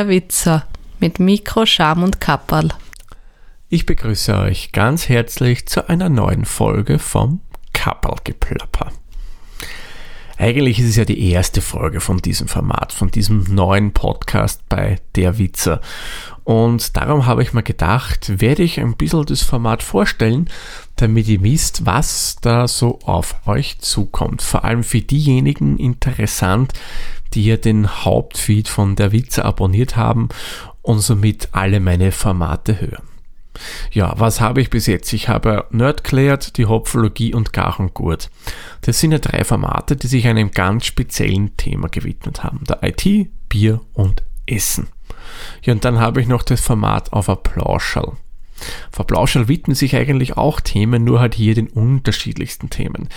der Witzer mit Mikro, Scham und Kapperl. Ich begrüße euch ganz herzlich zu einer neuen Folge vom Kapperlgeplapper. Eigentlich ist es ja die erste Folge von diesem Format, von diesem neuen Podcast bei Der Witzer. Und darum habe ich mir gedacht, werde ich ein bisschen das Format vorstellen, damit ihr wisst, was da so auf euch zukommt. Vor allem für diejenigen interessant, die ja den Hauptfeed von Der Witzer abonniert haben und somit alle meine Formate hören. Ja, was habe ich bis jetzt? Ich habe Nerdklärt, die Hopfologie und Gar und Gurt. Das sind ja drei Formate, die sich einem ganz speziellen Thema gewidmet haben. Der IT, Bier und Essen. Ja, und dann habe ich noch das Format auf Applauschall. Applauschall widmen sich eigentlich auch Themen, nur halt hier den unterschiedlichsten Themen.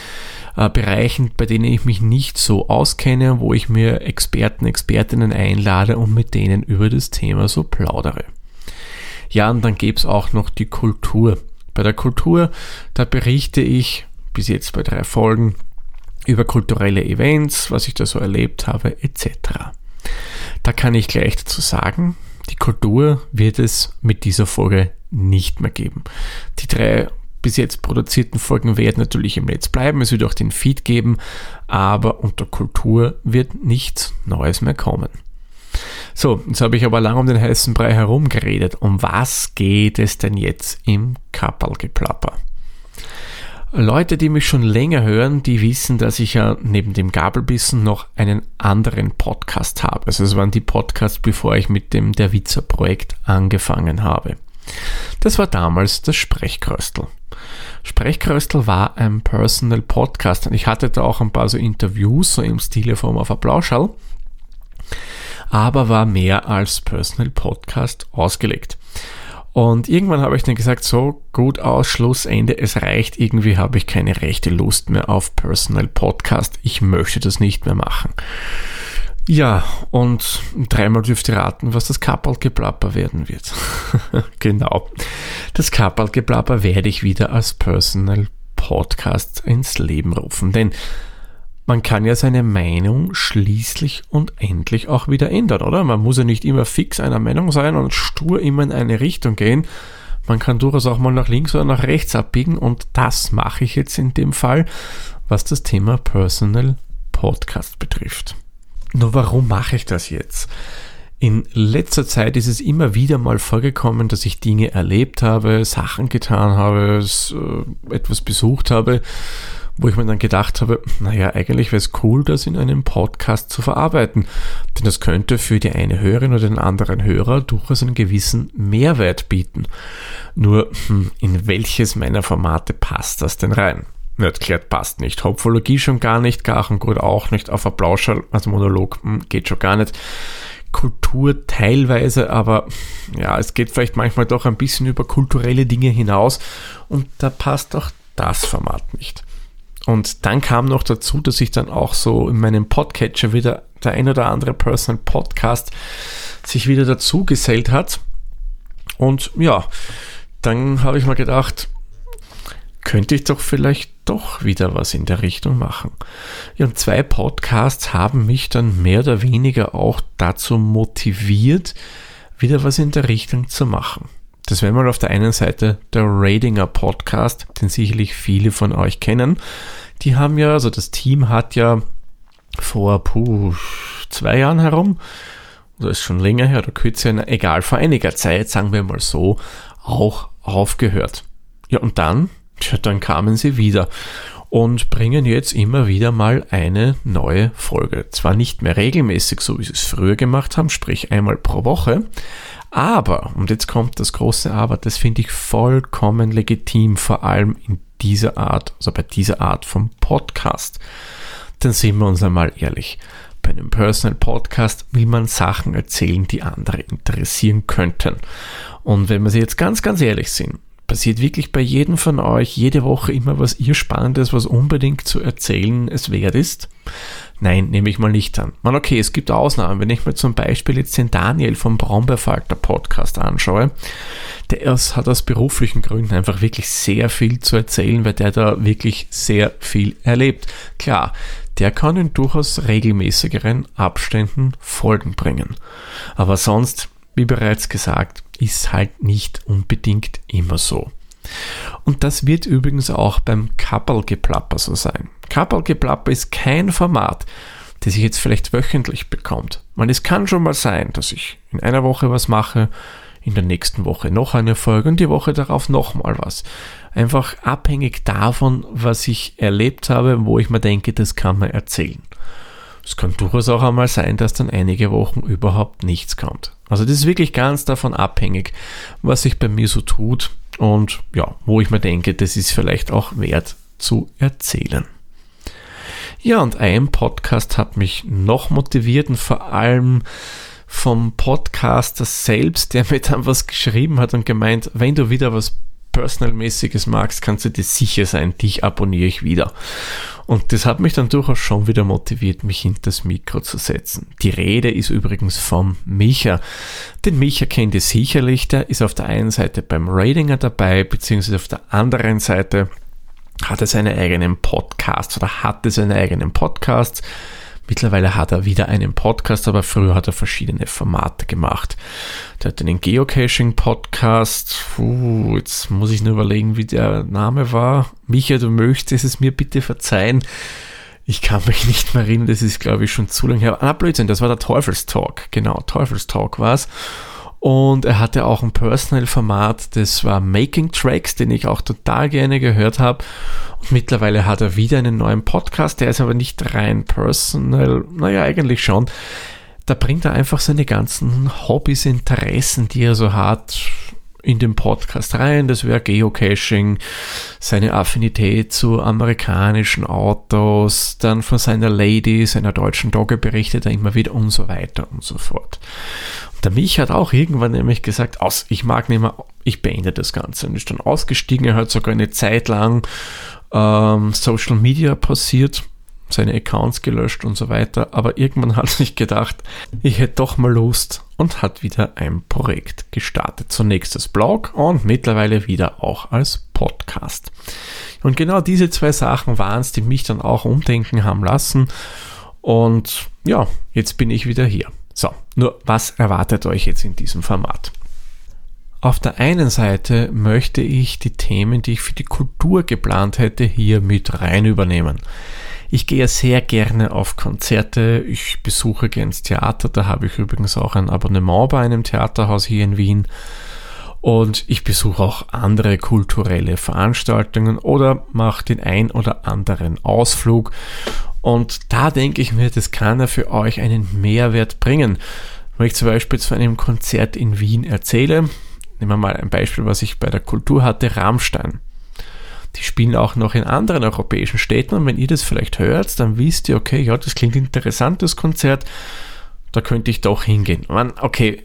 Äh, Bereichen, bei denen ich mich nicht so auskenne, wo ich mir Experten, Expertinnen einlade und mit denen über das Thema so plaudere. Ja, und dann gäbe es auch noch die Kultur. Bei der Kultur, da berichte ich bis jetzt bei drei Folgen über kulturelle Events, was ich da so erlebt habe, etc. Da kann ich gleich dazu sagen, die Kultur wird es mit dieser Folge nicht mehr geben. Die drei bis jetzt produzierten Folgen werden natürlich im Netz bleiben, es wird auch den Feed geben, aber unter Kultur wird nichts Neues mehr kommen. So, jetzt habe ich aber lang um den heißen Brei herumgeredet. Um was geht es denn jetzt im Kapperlgeplapper? Leute, die mich schon länger hören, die wissen, dass ich ja neben dem Gabelbissen noch einen anderen Podcast habe. Also es waren die Podcasts, bevor ich mit dem Der Witzer Projekt angefangen habe. Das war damals das Sprechkröstel. Sprechkröstel war ein Personal Podcast und ich hatte da auch ein paar so Interviews, so im Stile vom auf Applauschall aber war mehr als Personal Podcast ausgelegt. Und irgendwann habe ich dann gesagt, so gut aus, Schlussende, es reicht, irgendwie habe ich keine rechte Lust mehr auf Personal Podcast, ich möchte das nicht mehr machen. Ja, und dreimal dürft ihr raten, was das Kapperlgeplapper werden wird. genau. Das Kapperlgeplapper werde ich wieder als Personal Podcast ins Leben rufen, denn man kann ja seine Meinung schließlich und endlich auch wieder ändern, oder? Man muss ja nicht immer fix einer Meinung sein und stur immer in eine Richtung gehen. Man kann durchaus auch mal nach links oder nach rechts abbiegen und das mache ich jetzt in dem Fall, was das Thema Personal Podcast betrifft. Nur warum mache ich das jetzt? In letzter Zeit ist es immer wieder mal vorgekommen, dass ich Dinge erlebt habe, Sachen getan habe, äh, etwas besucht habe wo ich mir dann gedacht habe, naja, eigentlich wäre es cool, das in einem Podcast zu verarbeiten. Denn das könnte für die eine Hörerin oder den anderen Hörer durchaus einen gewissen Mehrwert bieten. Nur, hm, in welches meiner Formate passt das denn rein? Nerdklärt passt nicht. Hopfologie schon gar nicht, Gachengut auch nicht, auf Applauscher, also Monolog hm, geht schon gar nicht. Kultur teilweise, aber ja, es geht vielleicht manchmal doch ein bisschen über kulturelle Dinge hinaus und da passt auch das Format nicht. Und dann kam noch dazu, dass ich dann auch so in meinem Podcatcher wieder der ein oder andere Personal Podcast sich wieder dazu gesellt hat. Und ja, dann habe ich mal gedacht, könnte ich doch vielleicht doch wieder was in der Richtung machen. Ja, und zwei Podcasts haben mich dann mehr oder weniger auch dazu motiviert, wieder was in der Richtung zu machen. Das wäre mal auf der einen Seite der Ratinger Podcast, den sicherlich viele von euch kennen. Die haben ja, also das Team hat ja vor puh, zwei Jahren herum, oder ist schon länger her oder kürzer, egal, vor einiger Zeit, sagen wir mal so, auch aufgehört. Ja, und dann, tja, dann kamen sie wieder und bringen jetzt immer wieder mal eine neue Folge. Zwar nicht mehr regelmäßig, so wie sie es früher gemacht haben, sprich einmal pro Woche, aber, und jetzt kommt das große Aber, das finde ich vollkommen legitim, vor allem in dieser Art, also bei dieser Art von Podcast. Dann sind wir uns einmal ehrlich. Bei einem Personal Podcast will man Sachen erzählen, die andere interessieren könnten. Und wenn wir sie jetzt ganz, ganz ehrlich sind, Passiert wirklich bei jedem von euch jede Woche immer was ihr Spannendes, was unbedingt zu erzählen es wert ist? Nein, nehme ich mal nicht an. Man, okay, es gibt Ausnahmen. Wenn ich mir zum Beispiel jetzt den Daniel vom Braunbärfalter Podcast anschaue, der ist, hat aus beruflichen Gründen einfach wirklich sehr viel zu erzählen, weil der da wirklich sehr viel erlebt. Klar, der kann in durchaus regelmäßigeren Abständen Folgen bringen. Aber sonst, wie bereits gesagt, ist halt nicht unbedingt immer so. Und das wird übrigens auch beim Kappelgeplapper so sein. Kappelgeplapper ist kein Format, das ich jetzt vielleicht wöchentlich bekommt. Man, es kann schon mal sein, dass ich in einer Woche was mache, in der nächsten Woche noch eine Folge und die Woche darauf nochmal was. Einfach abhängig davon, was ich erlebt habe, wo ich mir denke, das kann man erzählen. Es kann durchaus auch einmal sein, dass dann einige Wochen überhaupt nichts kommt. Also das ist wirklich ganz davon abhängig, was sich bei mir so tut und ja, wo ich mir denke, das ist vielleicht auch wert zu erzählen. Ja, und ein Podcast hat mich noch motiviert und vor allem vom Podcaster selbst, der mir dann was geschrieben hat und gemeint, wenn du wieder was Personalmäßiges magst, kannst du dir sicher sein, dich abonniere ich wieder. Und das hat mich dann durchaus schon wieder motiviert, mich hinter das Mikro zu setzen. Die Rede ist übrigens vom Micha. Den Micha kennt ihr sicherlich, der ist auf der einen Seite beim Ratinger dabei, beziehungsweise auf der anderen Seite hat er seine eigenen Podcasts oder hatte seine eigenen Podcasts Mittlerweile hat er wieder einen Podcast, aber früher hat er verschiedene Formate gemacht. Der hat einen Geocaching-Podcast. Uh, jetzt muss ich nur überlegen, wie der Name war. Micha, du möchtest es mir bitte verzeihen. Ich kann mich nicht mehr erinnern, das ist glaube ich schon zu lange her. Ah, Blödsinn, das war der Teufelstalk. Genau, Teufelstalk war es. Und er hatte auch ein Personal-Format, das war Making Tracks, den ich auch total gerne gehört habe. Und mittlerweile hat er wieder einen neuen Podcast, der ist aber nicht rein personal, naja, eigentlich schon. Da bringt er einfach seine ganzen Hobbys, Interessen, die er so hat, in den Podcast rein. Das wäre Geocaching, seine Affinität zu amerikanischen Autos, dann von seiner Lady, seiner deutschen Dogge berichtet er immer wieder und so weiter und so fort. Der Mich hat auch irgendwann nämlich gesagt, aus, ich mag nicht mehr, ich beende das Ganze. Und ist dann ausgestiegen. Er hat sogar eine Zeit lang ähm, Social Media passiert, seine Accounts gelöscht und so weiter. Aber irgendwann hat er sich gedacht, ich hätte doch mal Lust und hat wieder ein Projekt gestartet. Zunächst als Blog und mittlerweile wieder auch als Podcast. Und genau diese zwei Sachen waren es, die mich dann auch umdenken haben lassen. Und ja, jetzt bin ich wieder hier. So, nur was erwartet euch jetzt in diesem Format? Auf der einen Seite möchte ich die Themen, die ich für die Kultur geplant hätte, hier mit rein übernehmen. Ich gehe sehr gerne auf Konzerte, ich besuche gerne das Theater, da habe ich übrigens auch ein Abonnement bei einem Theaterhaus hier in Wien. Und ich besuche auch andere kulturelle Veranstaltungen oder mache den ein oder anderen Ausflug. Und da denke ich mir, das kann er für euch einen Mehrwert bringen. Wenn ich zum Beispiel zu einem Konzert in Wien erzähle, nehmen wir mal ein Beispiel, was ich bei der Kultur hatte, Rammstein. Die spielen auch noch in anderen europäischen Städten und wenn ihr das vielleicht hört, dann wisst ihr, okay, ja, das klingt interessant, das Konzert, da könnte ich doch hingehen. Man, okay,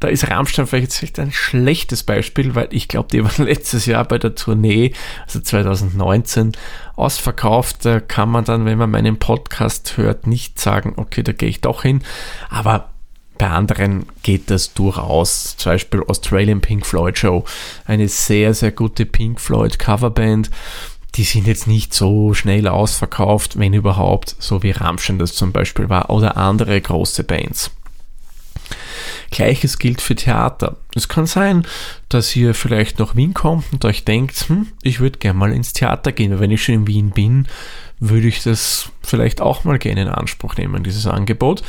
da ist Rammstein vielleicht ein schlechtes Beispiel, weil ich glaube, die waren letztes Jahr bei der Tournee, also 2019, ausverkauft. Da kann man dann, wenn man meinen Podcast hört, nicht sagen, okay, da gehe ich doch hin. Aber bei anderen geht das durchaus. Zum Beispiel Australian Pink Floyd Show, eine sehr, sehr gute Pink Floyd Coverband. Die sind jetzt nicht so schnell ausverkauft, wenn überhaupt, so wie Rammstein das zum Beispiel war, oder andere große Bands. Gleiches gilt für Theater. Es kann sein, dass ihr vielleicht nach Wien kommt und euch denkt, hm, ich würde gerne mal ins Theater gehen. Wenn ich schon in Wien bin, würde ich das vielleicht auch mal gerne in Anspruch nehmen, dieses Angebot.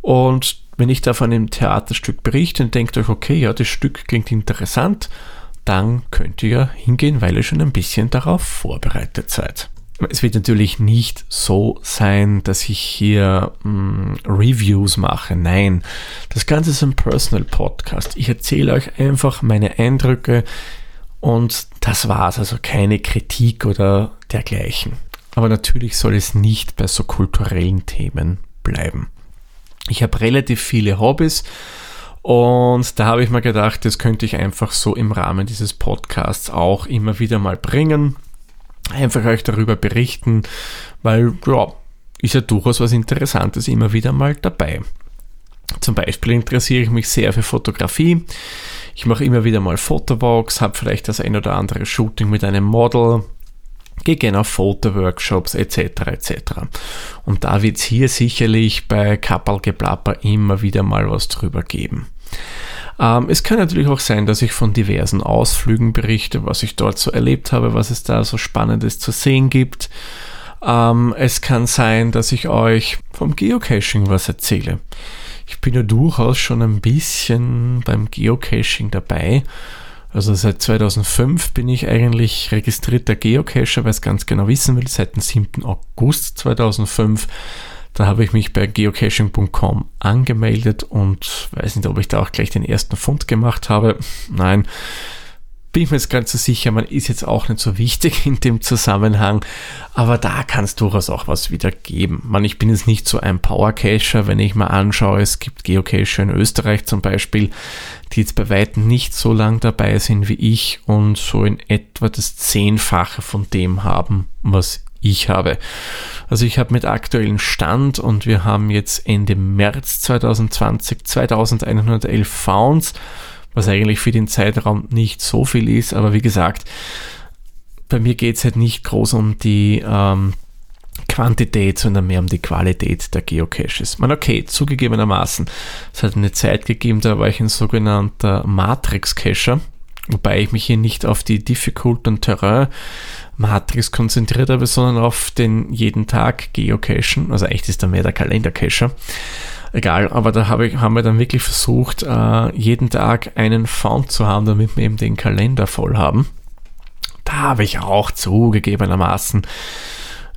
Und wenn ich da von einem Theaterstück berichte und denkt euch, okay, ja, das Stück klingt interessant, dann könnt ihr hingehen, weil ihr schon ein bisschen darauf vorbereitet seid. Es wird natürlich nicht so sein, dass ich hier mh, mm, Reviews mache. Nein, das Ganze ist ein Personal Podcast. Ich erzähle euch einfach meine Eindrücke und das war's. Also keine Kritik oder dergleichen. Aber natürlich soll es nicht bei so kulturellen Themen bleiben. Ich habe relativ viele Hobbys Und da habe ich mir gedacht, das könnte ich einfach so im Rahmen dieses Podcasts auch immer wieder mal bringen. Einfach euch darüber berichten, weil ja, ist ja durchaus was Interessantes immer wieder mal dabei. Zum Beispiel interessiere ich mich sehr für Fotografie. Ich mache immer wieder mal Fotowalks, habe vielleicht das ein oder andere Shooting mit einem Model, gehe gerne auf Fotoworkshops etc. etc. Und da wird es hier sicherlich bei Kappelgeplapper immer wieder mal was drüber geben. Ähm, es kann natürlich auch sein, dass ich von diversen Ausflügen berichte, was ich dort so erlebt habe, was es da so Spannendes zu sehen gibt. Ähm, es kann sein, dass ich euch vom Geocaching was erzähle. Ich bin ja durchaus schon ein bisschen beim Geocaching dabei. Also seit 2005 bin ich eigentlich registrierter Geocacher, wer es ganz genau wissen will, seit dem 7. August 2005. Da habe ich mich bei geocaching.com angemeldet und weiß nicht, ob ich da auch gleich den ersten Fund gemacht habe. Nein, bin ich mir jetzt ganz so sicher, man ist jetzt auch nicht so wichtig in dem Zusammenhang, aber da kann es durchaus auch was wieder geben. Man, ich bin jetzt nicht so ein Power-Cacher, wenn ich mal anschaue, es gibt Geocacher in Österreich zum Beispiel, die jetzt bei weitem nicht so lang dabei sind wie ich und so in etwa das Zehnfache von dem haben, was ich habe. Also ich habe mit aktuellen Stand und wir haben jetzt Ende März 2020 2111 Founds was eigentlich für den Zeitraum nicht so viel ist, aber wie gesagt, bei mir geht es halt nicht groß um die ähm, Quantität, sondern mehr um die Qualität der Geocaches. Man, okay, zugegebenermaßen, es hat eine Zeit gegeben, da war ich ein sogenannter Matrix-Cacher, wobei ich mich hier nicht auf die Difficult und Terrain Matrix konzentriert habe, sondern auf den jeden Tag Geocachen, also echt ist da mehr der Kalender-Cacher. Egal, aber da habe ich, haben wir dann wirklich versucht, äh, jeden Tag einen Font zu haben, damit wir eben den Kalender voll haben. Da habe ich auch zugegebenermaßen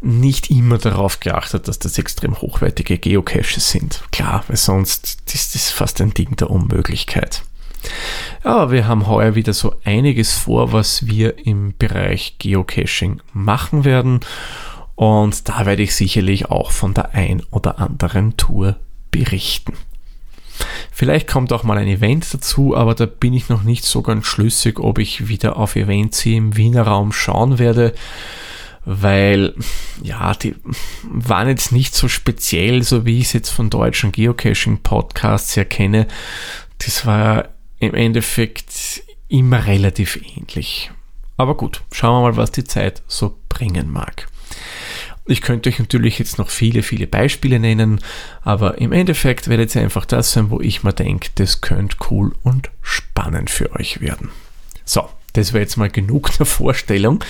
nicht immer darauf geachtet, dass das extrem hochwertige Geocaches sind. Klar, weil sonst ist das fast ein Ding der Unmöglichkeit. Aber wir haben heuer wieder so einiges vor, was wir im Bereich Geocaching machen werden. Und da werde ich sicherlich auch von der ein oder anderen Tour berichten. Vielleicht kommt auch mal ein Event dazu, aber da bin ich noch nicht so ganz schlüssig, ob ich wieder auf Events hier im Wiener Raum schauen werde, weil ja, die waren jetzt nicht so speziell, so wie ich es jetzt von deutschen Geocaching-Podcasts her kenne. Das war im Endeffekt immer relativ ähnlich. Aber gut, schauen wir mal, was die Zeit so bringen mag. Ich könnte euch natürlich jetzt noch viele, viele Beispiele nennen, aber im Endeffekt werdet ihr einfach das sein, wo ich mir denke, das könnte cool und spannend für euch werden. So, das wäre jetzt mal genug der Vorstellung.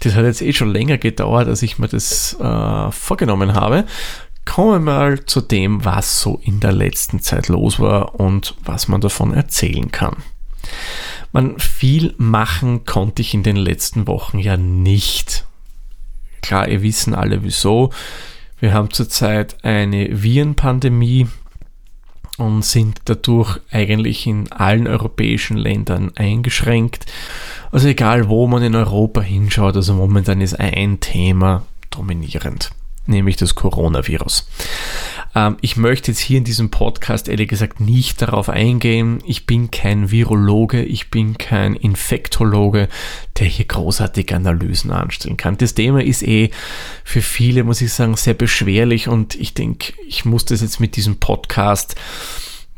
Das hat jetzt eh schon länger gedauert, als ich mir das äh, vorgenommen habe. Kommen wir mal zu dem, was so in der letzten Zeit los war und was man davon erzählen kann. Man viel machen konnte ich in den letzten Wochen ja nicht. Klar, ihr wissen alle wieso. Wir haben zurzeit eine Virenpandemie und sind dadurch eigentlich in allen europäischen Ländern eingeschränkt. Also egal, wo man in Europa hinschaut, also momentan ist ein Thema dominierend nämlich das Coronavirus. Ähm, ich möchte jetzt hier in diesem Podcast ehrlich gesagt nicht darauf eingehen. Ich bin kein Virologe, ich bin kein Infektologe, der hier großartige Analysen anstellen kann. Das Thema ist eh für viele, muss ich sagen, sehr beschwerlich und ich denke, ich muss das jetzt mit diesem Podcast,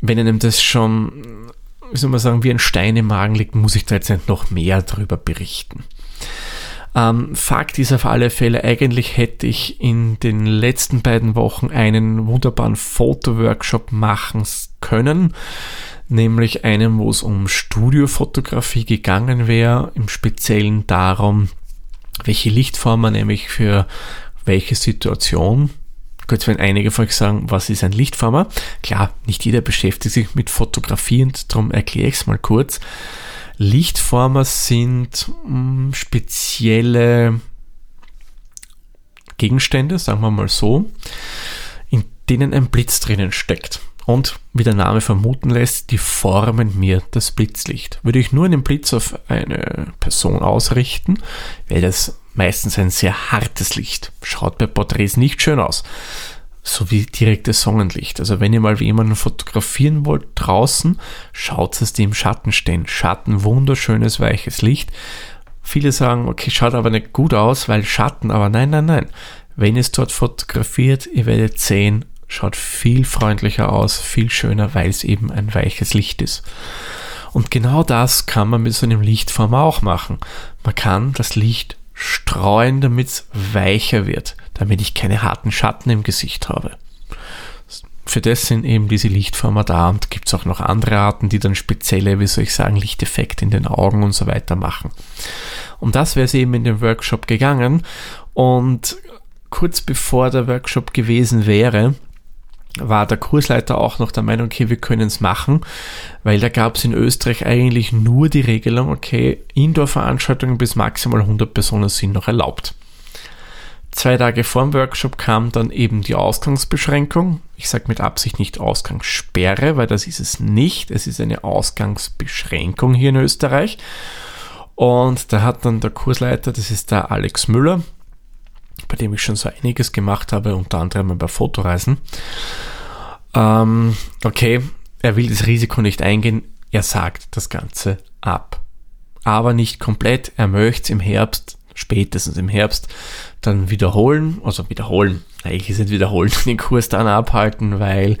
wenn einem das schon, wie soll man sagen, wie ein Stein im Magen liegt, muss ich da jetzt nicht noch mehr darüber berichten. Ähm, Fakt ist auf alle Fälle, eigentlich hätte ich in den letzten beiden Wochen einen wunderbaren Fotoworkshop machen können, nämlich einen, wo es um Studiofotografie gegangen wäre, im Speziellen darum, welche Lichtform man nämlich für welche Situation Kurz, wenn einige von euch sagen, was ist ein Lichtformer? Klar, nicht jeder beschäftigt sich mit Fotografie und darum erkläre ich es mal kurz. Lichtformer sind mh, hm, spezielle Gegenstände, sagen wir mal so, in denen ein Blitz drinnen steckt. Und wie der Name vermuten lässt, die formen mir das Blitzlicht. Würde ich nur einen Blitz auf eine Person ausrichten, wäre das meistens ein sehr hartes Licht. Schaut bei Porträts nicht schön aus. So wie direktes Sonnenlicht. Also wenn ihr mal jemanden fotografieren wollt draußen, schaut, dass die im Schatten stehen. Schatten, wunderschönes, weiches Licht. Viele sagen, okay, schaut aber nicht gut aus, weil Schatten, aber nein, nein, nein. Wenn ihr es dort fotografiert, ihr werdet sehen, schaut viel freundlicher aus, viel schöner, weil es eben ein weiches Licht ist. Und genau das kann man mit so einem Lichtform auch machen. Man kann das Licht streuen, damit es weicher wird, damit ich keine harten Schatten im Gesicht habe. Für das sind eben diese Lichtformer da und gibt es auch noch andere Arten, die dann spezielle, wie soll ich sagen, Lichteffekte in den Augen und so weiter machen. Um das wäre es eben in dem Workshop gegangen und kurz bevor der Workshop gewesen wäre, war der Kursleiter auch noch der Meinung, okay, wir können es machen, weil da gab es in Österreich eigentlich nur die Regelung, okay, Indoor-Veranstaltungen bis maximal 100 Personen sind noch erlaubt. Zwei Tage vor dem Workshop kam dann eben die Ausgangsbeschränkung. Ich sage mit Absicht nicht Ausgangssperre, weil das ist es nicht. Es ist eine Ausgangsbeschränkung hier in Österreich. Und da hat dann der Kursleiter, das ist der Alex Müller, bei dem ich schon so einiges gemacht habe, unter anderem bei Fotoreisen. Ähm, okay, er will das Risiko nicht eingehen, er sagt das Ganze ab. Aber nicht komplett, er möchte es im Herbst, spätestens im Herbst, dann wiederholen, also wiederholen, eigentlich ist nicht wiederholen, den Kurs dann abhalten, weil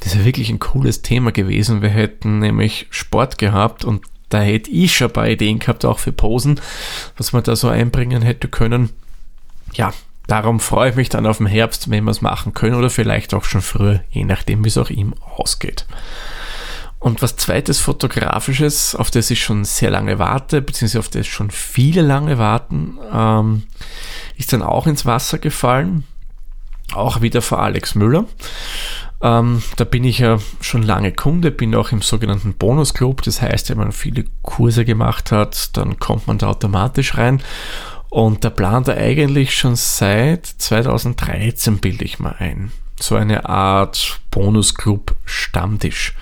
das ja wirklich ein cooles Thema gewesen. Wir hätten nämlich Sport gehabt und da hätte ich schon ein paar Ideen gehabt, auch für Posen, was man da so einbringen hätte können ja, darum freue ich mich dann auf den Herbst, wenn wir es machen können oder vielleicht auch schon früher, je nachdem, wie es auch ihm ausgeht. Und was zweites fotografisches, auf das ich schon sehr lange warte, beziehungsweise auf das schon viele lange warten, ähm, ist dann auch ins Wasser gefallen. Auch wieder vor Alex Müller. Ähm, da bin ich ja schon lange Kunde, bin auch im sogenannten Bonusclub. Das heißt, wenn man viele Kurse gemacht hat, dann kommt man da automatisch rein. Und da plant er eigentlich schon seit 2013, bilde ich mal ein. So eine Art Bonusclub Stammtisch.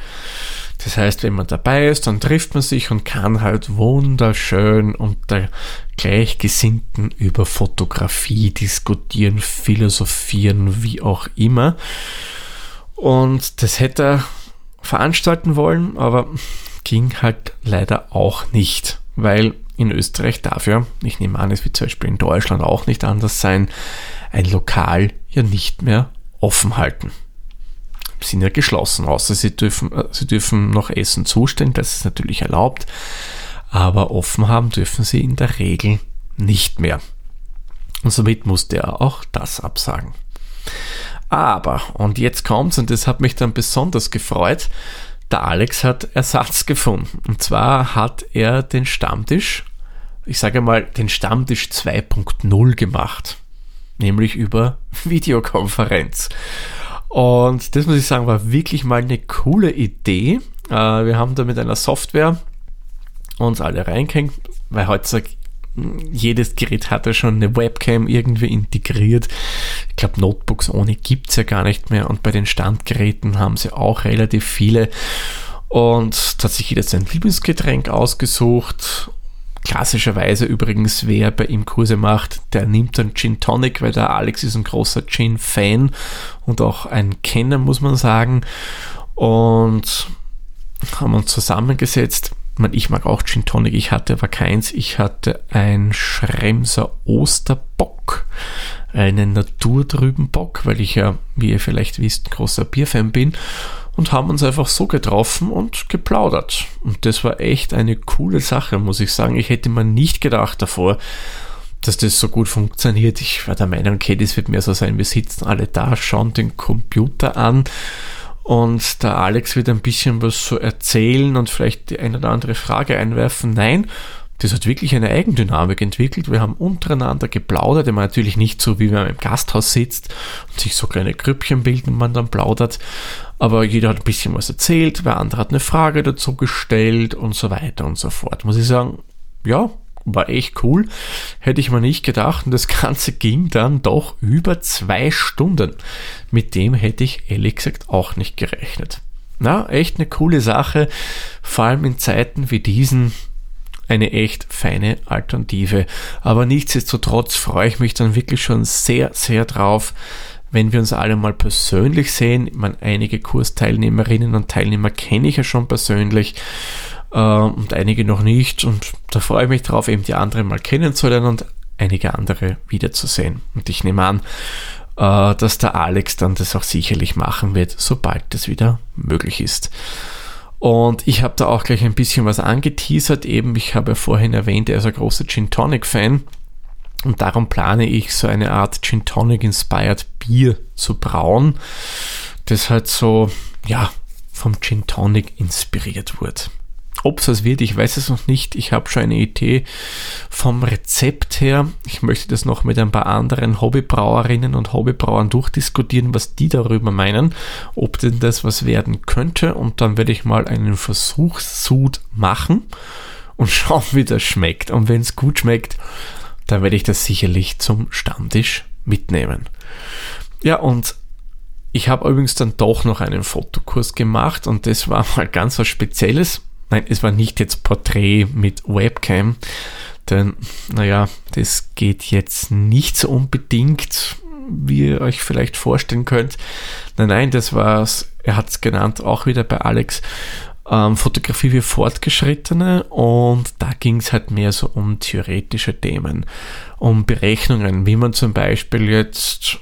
Das heißt, wenn man dabei ist, dann trifft man sich und kann halt wunderschön unter Gleichgesinnten über Fotografie diskutieren, philosophieren, wie auch immer. Und das hätte er veranstalten wollen, aber ging halt leider auch nicht, weil in Österreich dafür, ich nehme an, es wird zum Beispiel in Deutschland auch nicht anders sein, ein Lokal ja nicht mehr offen halten. Sind ja geschlossen, außer sie dürfen, äh, sie dürfen noch Essen zustellen, das ist natürlich erlaubt, aber offen haben dürfen sie in der Regel nicht mehr. Und somit musste er auch das absagen. Aber, und jetzt kommt's, und das hat mich dann besonders gefreut, der Alex hat Ersatz gefunden. Und zwar hat er den Stammtisch, ich sage mal, den Stammtisch 2.0 gemacht. Nämlich über Videokonferenz. Und das muss ich sagen, war wirklich mal eine coole Idee. Äh, wir haben da mit einer Software uns alle reingehängt, weil heutzutage jedes Gerät hatte schon eine Webcam irgendwie integriert. Ich glaube, Notebooks ohne gibt es ja gar nicht mehr. Und bei den Standgeräten haben sie auch relativ viele. Und da hat sich jeder sein Lieblingsgetränk ausgesucht. Klassischerweise übrigens, wer bei ihm Kurse macht, der nimmt dann Gin Tonic, weil der Alex ist ein großer Gin-Fan und auch ein Kenner, muss man sagen. Und haben uns zusammengesetzt ich mag auch Gin Tonic, ich hatte aber keins. Ich hatte ein Schremser Osterbock, einen naturtrüben Bock, weil ich ja, wie ihr vielleicht wisst, großer Bierfan bin und haben uns einfach so getroffen und geplaudert. Und das war echt eine coole Sache, muss ich sagen. Ich hätte mir nicht gedacht davor, dass das so gut funktioniert. Ich war der Meinung, okay, das wird mehr so sein, wir sitzen alle da, schauen den Computer an und der Alex wird ein bisschen was so erzählen und vielleicht die eine oder andere Frage einwerfen. Nein, das hat wirklich eine Eigendynamik entwickelt. Wir haben untereinander geplaudert, immer natürlich nicht so, wie wenn man im Gasthaus sitzt und sich so kleine Grüppchen bilden und man dann plaudert. Aber jeder hat ein bisschen was erzählt, wer andere hat eine Frage dazu gestellt und so weiter und so fort. Muss ich sagen, ja, war echt cool. Hätte ich mir nicht gedacht. Und das Ganze ging dann doch über zwei Stunden. Mit dem hätte ich ehrlich gesagt auch nicht gerechnet. Na, echt eine coole Sache. Vor allem in Zeiten wie diesen eine echt feine Alternative. Aber nichtsdestotrotz freue ich mich dann wirklich schon sehr, sehr drauf, wenn wir uns alle mal persönlich sehen, ich meine, einige Kursteilnehmerinnen und Teilnehmer kenne ich ja schon persönlich äh, und einige noch nicht und da freue ich mich drauf, eben die anderen mal kennenzulernen und einige andere wiederzusehen. Und ich nehme an, äh, dass der Alex dann das auch sicherlich machen wird, sobald das wieder möglich ist. Und ich habe da auch gleich ein bisschen was angeteasert. Eben, ich habe ja vorhin erwähnt, er ist ein großer Gin Tonic Fan. Und darum plane ich so eine Art Gin Tonic Inspired Bier zu brauen, das halt so, ja, vom Gin Tonic inspiriert wird. Ob es das wird, ich weiß es noch nicht. Ich habe schon eine Idee vom Rezept her. Ich möchte das noch mit ein paar anderen Hobbybrauerinnen und Hobbybrauern durchdiskutieren, was die darüber meinen, ob denn das was werden könnte. Und dann werde ich mal einen Versuchssud machen und schauen, wie das schmeckt. Und wenn es gut schmeckt, dann werde ich das sicherlich zum Stammtisch mitnehmen. Ja, und ich habe übrigens dann doch noch einen Fotokurs gemacht und das war mal ganz was Spezielles. Nein, es war nicht jetzt Porträt mit Webcam, denn, naja, das geht jetzt nicht so unbedingt, wie ihr euch vielleicht vorstellen könnt. Nein, nein, das war er hat es genannt, auch wieder bei Alex, ähm, Fotografie für Fortgeschrittene und da ging es halt mehr so um theoretische Themen, um Berechnungen, wie man zum Beispiel jetzt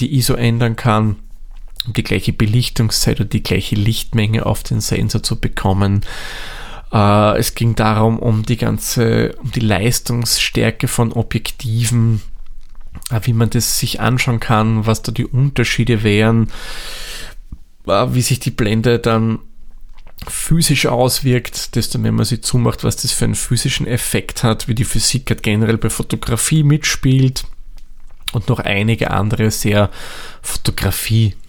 die ISO ändern kann, die gleiche Belichtungszeit oder die gleiche Lichtmenge auf den Sensor zu bekommen. Äh, es ging darum, um die ganze, um die Leistungsstärke von Objektiven, äh, wie man das sich anschauen kann, was da die Unterschiede wären, äh, wie sich die Blende dann physisch auswirkt, desto mehr man sie zumacht, was das für einen physischen Effekt hat, wie die Physik halt generell bei Fotografie mitspielt und noch einige andere sehr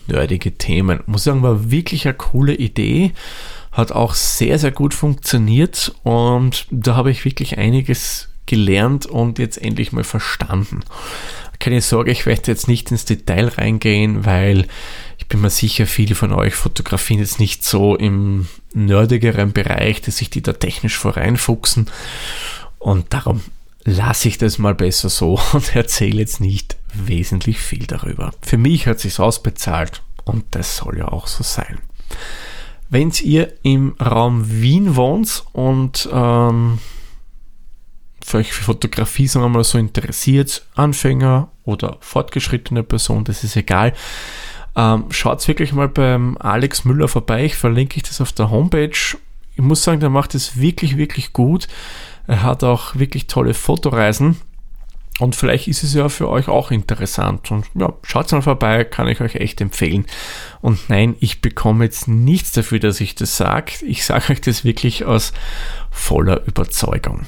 Fotografie-nerdige Themen. Muss sagen, war wirklich eine coole Idee, hat auch sehr, sehr gut funktioniert und da habe ich wirklich einiges gelernt und jetzt endlich mal verstanden. Keine Sorge, ich werde jetzt nicht ins Detail reingehen, weil ich bin mir sicher, viele von euch fotografieren jetzt nicht so im nerdigeren Bereich, dass sich die da technisch voreinfuchsen. Und darum lasse ich das mal besser so und erzähle jetzt nicht wesentlich viel darüber. Für mich hat sich ausbezahlt und das soll ja auch so sein. Wenn ihr im Raum Wien wohnt und ähm, für euch für Fotografie, sagen wir mal so, interessiert, Anfänger oder fortgeschrittene Person, das ist egal. Ähm, Schaut wirklich mal beim Alex Müller vorbei. Ich verlinke ich das auf der Homepage. Ich muss sagen, der macht es wirklich, wirklich gut. Er hat auch wirklich tolle Fotoreisen. Und vielleicht ist es ja für euch auch interessant. Und ja, schaut mal vorbei, kann ich euch echt empfehlen. Und nein, ich bekomme jetzt nichts dafür, dass ich das sage. Ich sage euch das wirklich aus voller Überzeugung.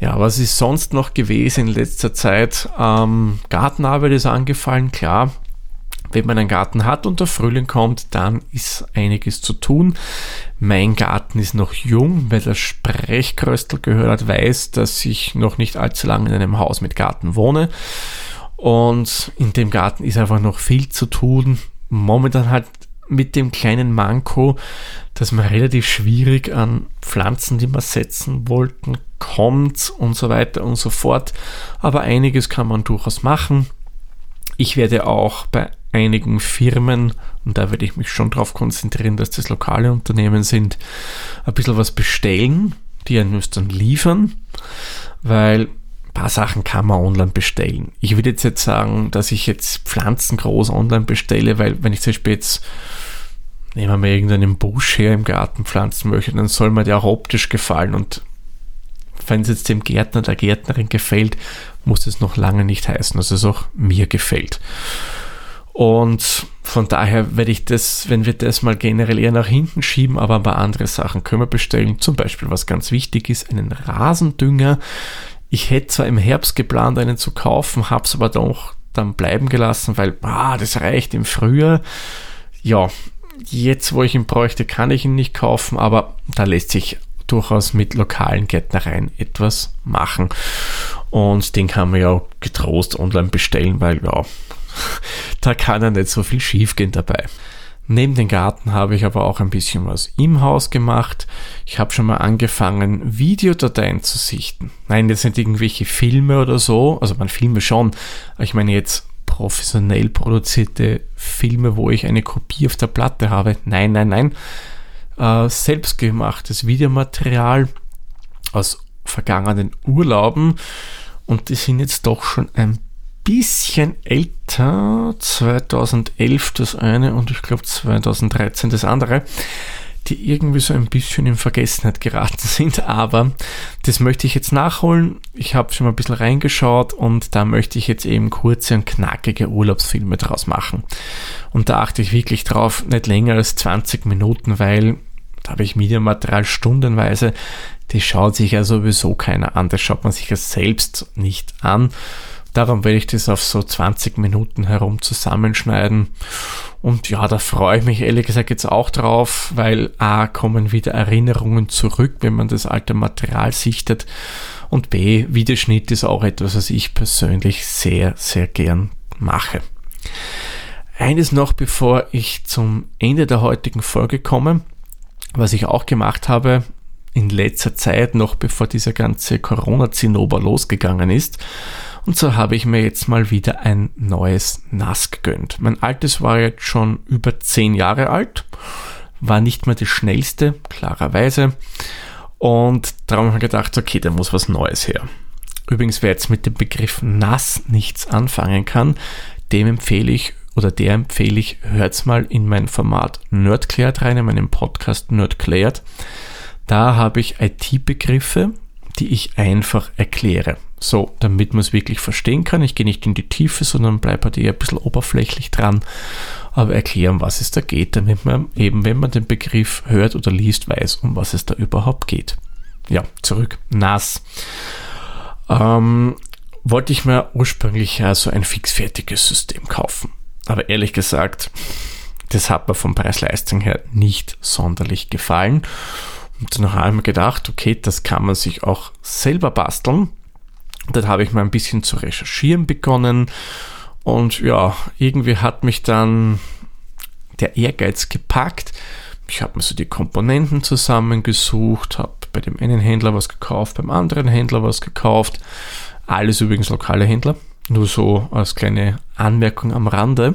Ja, was ist sonst noch gewesen in letzter Zeit? Ähm, Gartenarbeit ist angefallen, klar. Wenn man einen Garten hat und der Frühling kommt, dann ist einiges zu tun. Mein Garten ist noch jung, weil das Sprechkröstel gehört hat, weiß, dass ich noch nicht allzu lange in einem Haus mit Garten wohne. Und in dem Garten ist einfach noch viel zu tun. Momentan halt mit dem kleinen Manko, dass man relativ schwierig an Pflanzen, die man setzen wollten, kommt und so weiter und so fort. Aber einiges kann man durchaus machen. Ich werde auch bei einigen Firmen, und da werde ich mich schon darauf konzentrieren, dass das lokale Unternehmen sind, ein bisschen was bestellen, die einen dann liefern, weil ein paar Sachen kann man online bestellen. Ich würde jetzt, jetzt sagen, dass ich jetzt Pflanzen groß online bestelle, weil wenn ich zum Beispiel jetzt nehmen wir mal irgendeinen Busch her im Garten pflanzen möchte, dann soll mir der auch optisch gefallen und wenn es jetzt dem Gärtner, der Gärtnerin gefällt, muss es noch lange nicht heißen, dass es auch mir gefällt. Und von daher werde ich das, wenn wir das mal generell eher nach hinten schieben, aber ein paar andere Sachen können wir bestellen. Zum Beispiel, was ganz wichtig ist, einen Rasendünger. Ich hätte zwar im Herbst geplant, einen zu kaufen, habe es aber doch dann bleiben gelassen, weil ah, das reicht im Frühjahr. Ja, jetzt, wo ich ihn bräuchte, kann ich ihn nicht kaufen, aber da lässt sich durchaus mit lokalen Gärtnereien etwas machen. Und den kann man ja getrost online bestellen, weil ja, da kann ja nicht so viel schiefgehen dabei. Neben dem Garten habe ich aber auch ein bisschen was im Haus gemacht. Ich habe schon mal angefangen, Videodateien zu sichten. Nein, das sind irgendwelche Filme oder so. Also man Filme schon. Ich meine jetzt professionell produzierte Filme, wo ich eine Kopie auf der Platte habe. Nein, nein, nein. Äh, selbstgemachtes Videomaterial aus vergangenen Urlauben und die sind jetzt doch schon ein bisschen älter. 2011 das eine und ich glaube 2013 das andere die irgendwie so ein bisschen in Vergessenheit geraten sind, aber das möchte ich jetzt nachholen. Ich habe schon mal ein bisschen reingeschaut und da möchte ich jetzt eben kurze und knackige Urlaubsfilme draus machen. Und da achte ich wirklich drauf, nicht länger als 20 Minuten, weil da habe ich Medienmaterial stundenweise, das schaut sich ja sowieso keiner an, das schaut man sich ja selbst nicht an. Darum werde ich das auf so 20 Minuten herum zusammenschneiden. Und ja, da freue ich mich ehrlich gesagt jetzt auch drauf, weil A, kommen wieder Erinnerungen zurück, wenn man das alte Material sichtet. Und B, Videoschnitt ist auch etwas, was ich persönlich sehr, sehr gern mache. Eines noch, bevor ich zum Ende der heutigen Folge komme, was ich auch gemacht habe in letzter Zeit, noch bevor dieser ganze Corona-Zinnober losgegangen ist, und so habe ich mir jetzt mal wieder ein neues NAS gegönnt. Mein altes war jetzt schon über 10 Jahre alt, war nicht mehr das schnellste, klarerweise. Und darum habe ich gedacht, okay, da muss was Neues her. Übrigens, wer jetzt mit dem Begriff NAS nichts anfangen kann, dem empfehle ich oder der empfehle ich, hört mal in mein Format Nerdklärt rein, in meinem Podcast Nerdklärt. Da habe ich IT-Begriffe, die ich einfach erkläre. So, damit man es wirklich verstehen kann. Ich gehe nicht in die Tiefe, sondern bleibe halt eher ein bisschen oberflächlich dran, aber erklären, was es da geht, damit man eben, wenn man den Begriff hört oder liest, weiß, um was es da überhaupt geht. Ja, zurück. NAS. Ähm, wollte ich mir ursprünglich ja so ein fixfertiges System kaufen. Aber ehrlich gesagt, das hat mir vom Preis-Leistung her nicht sonderlich gefallen. Und dann habe ich mir gedacht, okay, das kann man sich auch selber basteln. Dann habe ich mal ein bisschen zu recherchieren begonnen. Und ja, irgendwie hat mich dann der Ehrgeiz gepackt. Ich habe mir so die Komponenten zusammengesucht, habe bei dem einen Händler was gekauft, beim anderen Händler was gekauft. Alles übrigens lokale Händler. Nur so als kleine Anmerkung am Rande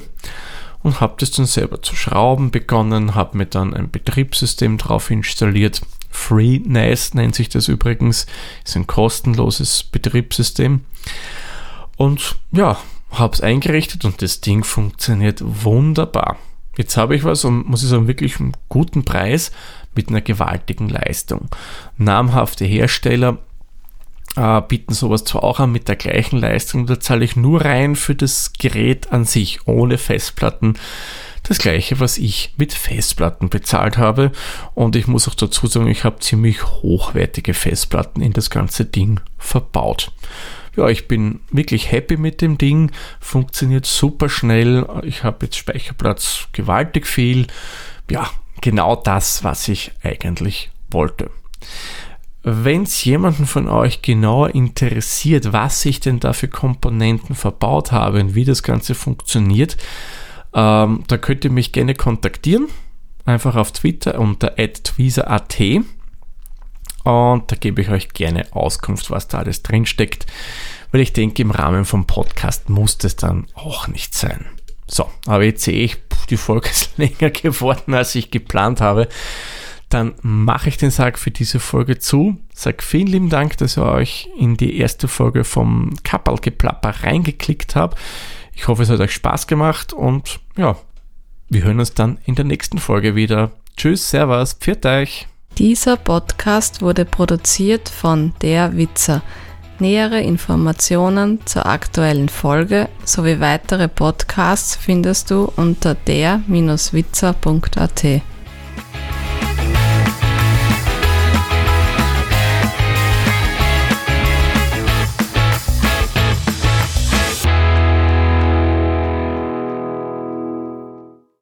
und habe das dann selber zu schrauben begonnen, habe mir dann ein Betriebssystem drauf installiert. FreeNAS nennt sich das übrigens, ist ein kostenloses Betriebssystem. Und ja, habe es eingerichtet und das Ding funktioniert wunderbar. Jetzt habe ich was und muss ich sagen, wirklich einen guten Preis mit einer gewaltigen Leistung. Namhafte Hersteller äh, bieten sowas zwar auch an mit der gleichen Leistung, da zahle ich nur rein für das Gerät an sich, ohne Festplatten. Das gleiche, was ich mit Festplatten bezahlt habe. Und ich muss auch dazu sagen, ich habe ziemlich hochwertige Festplatten in das ganze Ding verbaut. Ja, ich bin wirklich happy mit dem Ding. Funktioniert super schnell. Ich habe jetzt Speicherplatz gewaltig viel. Ja, genau das, was ich eigentlich wollte. Wenn es jemanden von euch genauer interessiert, was ich denn da für Komponenten verbaut habe und wie das Ganze funktioniert, ähm, da könnt ihr mich gerne kontaktieren. Einfach auf Twitter unter tweezer.at und da gebe ich euch gerne Auskunft, was da alles drinsteckt, weil ich denke, im Rahmen vom Podcast muss das dann auch nicht sein. So, aber jetzt sehe ich, die Folge ist länger geworden, als ich geplant habe dann mache ich den Sarg für diese Folge zu. Sag vielen lieben Dank, dass ihr euch in die erste Folge vom Kappelgeplapper reingeklickt habt. Ich hoffe, es hat euch Spaß gemacht und ja, wir hören uns dann in der nächsten Folge wieder. Tschüss, Servus, pfiat euch. Dieser Podcast wurde produziert von Der Witzer. Nähere Informationen zur aktuellen Folge sowie weitere Podcasts findest du unter der-witzer.at.